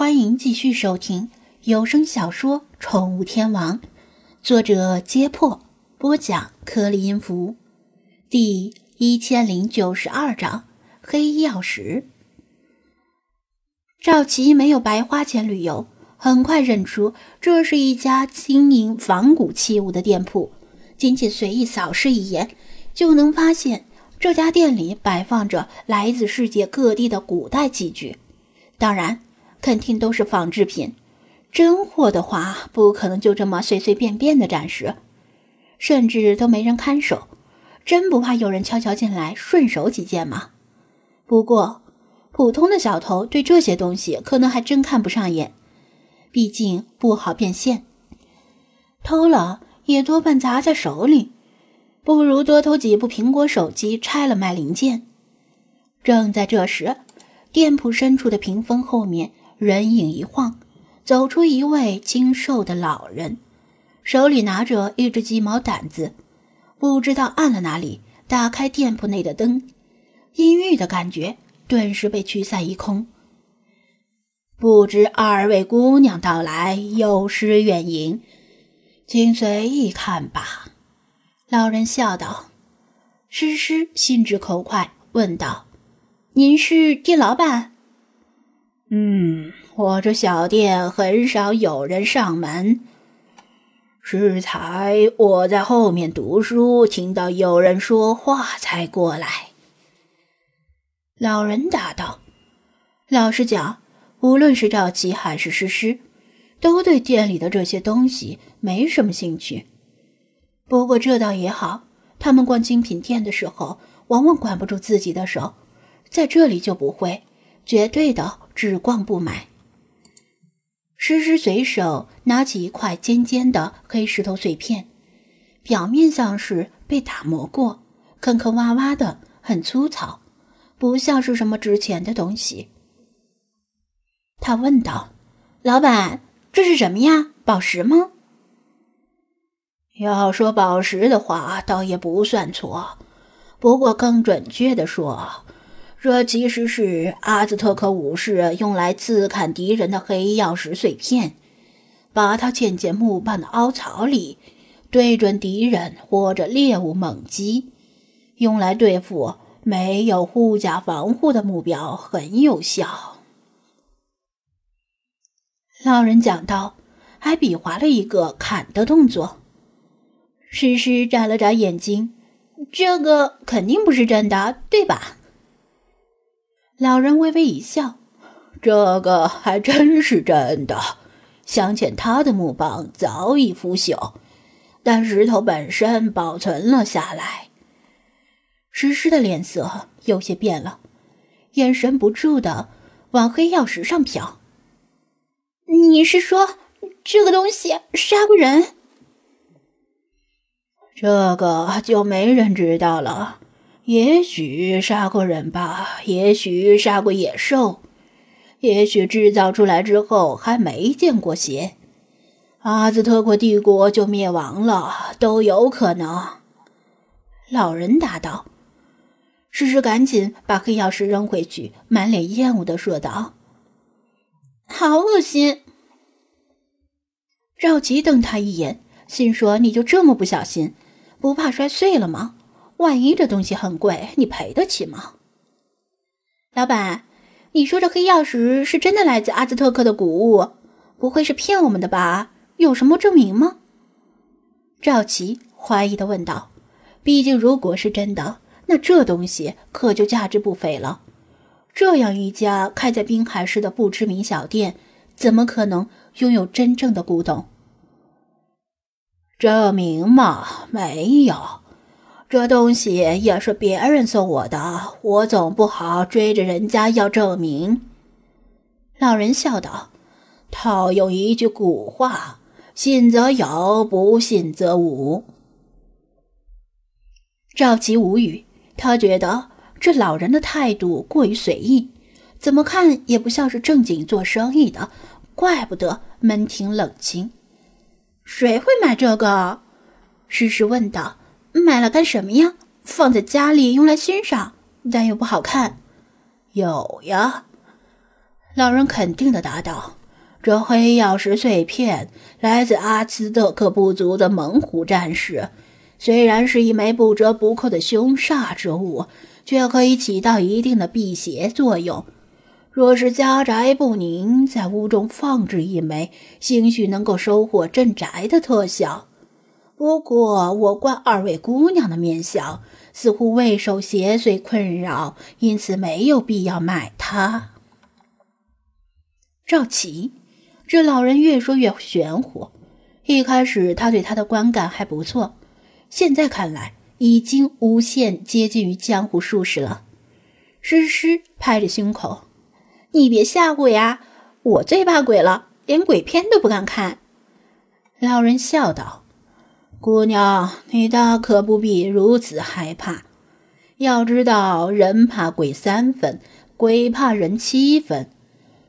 欢迎继续收听有声小说《宠物天王》，作者：揭破，播讲：颗粒音符，第一千零九十二章：黑曜石。赵奇没有白花钱旅游，很快认出这是一家经营仿古器物的店铺。仅仅随意扫视一眼，就能发现这家店里摆放着来自世界各地的古代器具，当然。肯定都是仿制品，真货的话不可能就这么随随便便的展示，甚至都没人看守，真不怕有人悄悄进来顺手几件吗？不过，普通的小偷对这些东西可能还真看不上眼，毕竟不好变现，偷了也多半砸在手里，不如多偷几部苹果手机拆了卖零件。正在这时，店铺深处的屏风后面。人影一晃，走出一位精瘦的老人，手里拿着一只鸡毛掸子，不知道按了哪里，打开店铺内的灯，阴郁的感觉顿时被驱散一空。不知二位姑娘到来有失远迎，请随意看吧。”老人笑道。诗诗心直口快，问道：“您是店老板？”嗯，我这小店很少有人上门。适才我在后面读书，听到有人说话才过来。老人答道：“老实讲，无论是赵琪还是诗诗，都对店里的这些东西没什么兴趣。不过这倒也好，他们逛精品店的时候，往往管不住自己的手，在这里就不会，绝对的。”只逛不买。诗诗随手拿起一块尖尖的黑石头碎片，表面像是被打磨过，坑坑洼洼的，很粗糙，不像是什么值钱的东西。他问道：“老板，这是什么呀？宝石吗？”要说宝石的话，倒也不算错，不过更准确的说。这其实是阿兹特克武士用来刺砍敌人的黑曜石碎片，把它嵌进木棒的凹槽里，对准敌人或者猎物猛击，用来对付没有护甲防护的目标很有效。老人讲道，还比划了一个砍的动作。诗诗眨了眨眼睛，这个肯定不是真的，对吧？老人微微一笑：“这个还真是真的。镶嵌它的木棒早已腐朽，但石头本身保存了下来。”诗诗的脸色有些变了，眼神不住的往黑曜石上瞟。“你是说这个东西杀过人？”“这个就没人知道了。”也许杀过人吧，也许杀过野兽，也许制造出来之后还没见过血，阿兹特克帝国就灭亡了，都有可能。老人答道。诗诗赶紧把黑曜石扔回去，满脸厌恶的说道：“好恶心！”赵吉瞪他一眼，心说：“你就这么不小心，不怕摔碎了吗？”万一这东西很贵，你赔得起吗？老板，你说这黑曜石是真的来自阿兹特克的古物，不会是骗我们的吧？有什么证明吗？赵琪怀疑的问道。毕竟，如果是真的，那这东西可就价值不菲了。这样一家开在滨海市的不知名小店，怎么可能拥有真正的古董？证明嘛，没有。这东西也是别人送我的，我总不好追着人家要证明。老人笑道：“套用一句古话，信则有，不信则无。”赵琪无语，他觉得这老人的态度过于随意，怎么看也不像是正经做生意的，怪不得门庭冷清。谁会买这个？诗诗问道。买了干什么呀？放在家里用来欣赏，但又不好看。有呀，老人肯定的答道：“这黑曜石碎片来自阿兹特克部族的猛虎战士，虽然是一枚不折不扣的凶煞之物，却可以起到一定的辟邪作用。若是家宅不宁，在屋中放置一枚，兴许能够收获镇宅的特效。不过，我观二位姑娘的面相，似乎未受邪祟困扰，因此没有必要买它。”赵琪，这老人越说越玄乎。一开始他对他的观感还不错，现在看来已经无限接近于江湖术士了。诗诗拍着胸口：“你别吓唬呀，我最怕鬼了，连鬼片都不敢看。”老人笑道：“姑娘，你大可不必如此害怕。要知道，人怕鬼三分，鬼怕人七分。”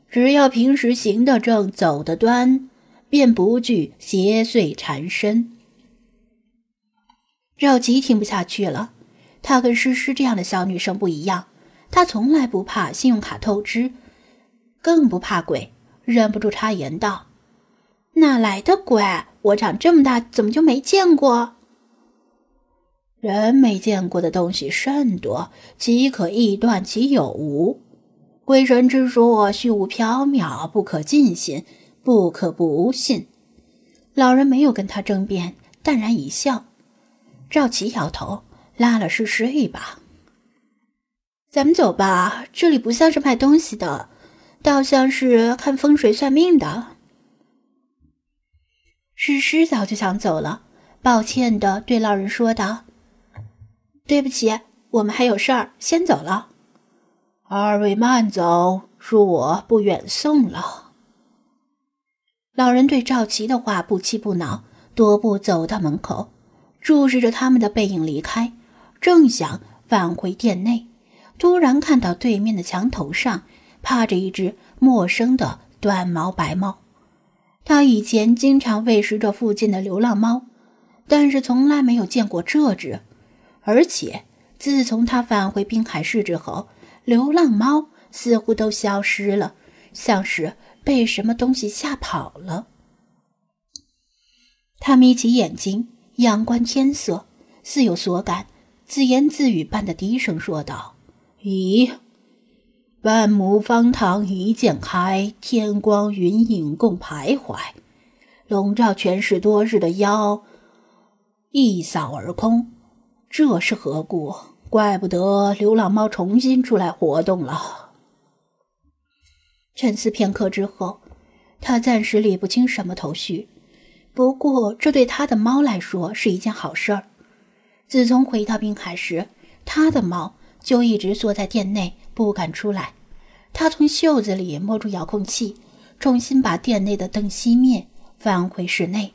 只要平时行得正，走得端，便不惧邪祟缠身。赵吉听不下去了，他跟诗诗这样的小女生不一样，他从来不怕信用卡透支，更不怕鬼，忍不住插言道：“哪来的鬼？我长这么大，怎么就没见过？”人没见过的东西甚多，岂可臆断其有无？鬼神之说虚无缥缈，不可尽信，不可不信。老人没有跟他争辩，淡然一笑。赵琪摇头，拉了诗诗一把：“咱们走吧，这里不像是卖东西的，倒像是看风水算命的。”诗诗早就想走了，抱歉的对老人说道：“对不起，我们还有事儿，先走了。”二位慢走，恕我不远送了。老人对赵琪的话不气不恼，踱步走到门口，注视着他们的背影离开，正想返回店内，突然看到对面的墙头上趴着一只陌生的短毛白猫。他以前经常喂食着附近的流浪猫，但是从来没有见过这只，而且自从他返回滨海市之后。流浪猫似乎都消失了，像是被什么东西吓跑了。他眯起眼睛，仰观天色，似有所感，自言自语般的低声说道：“咦，万亩方塘一鉴开，天光云影共徘徊，笼罩全市多日的妖一扫而空，这是何故？”怪不得流浪猫重新出来活动了。沉思片刻之后，他暂时理不清什么头绪。不过，这对他的猫来说是一件好事儿。自从回到滨海时，他的猫就一直缩在店内不敢出来。他从袖子里摸出遥控器，重新把店内的灯熄灭，返回室内。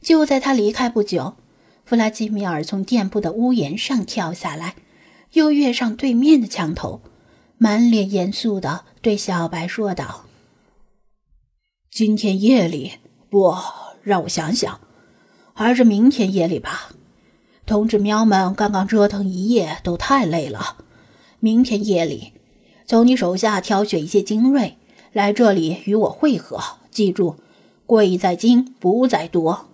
就在他离开不久，弗拉基米尔从店铺的屋檐上跳下来。又跃上对面的墙头，满脸严肃的对小白说道：“今天夜里，不让我想想，还是明天夜里吧。同志喵们刚刚折腾一夜，都太累了。明天夜里，从你手下挑选一些精锐，来这里与我会合。记住，贵在精，不在多。”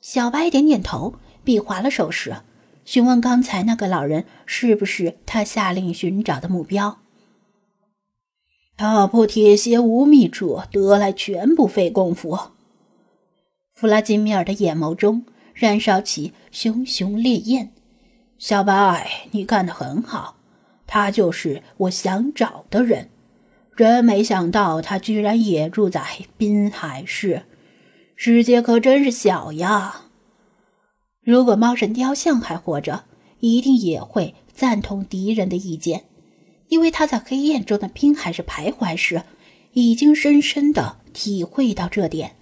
小白点点头，比划了手势。询问刚才那个老人是不是他下令寻找的目标？踏破铁鞋无觅处，得来全不费功夫。弗拉基米尔的眼眸中燃烧起熊熊烈焰。小白，你干得很好，他就是我想找的人。真没想到他居然也住在滨海市，世界可真是小呀。如果猫神雕像还活着，一定也会赞同敌人的意见，因为他在黑夜中的滨海市徘徊时，已经深深的体会到这点。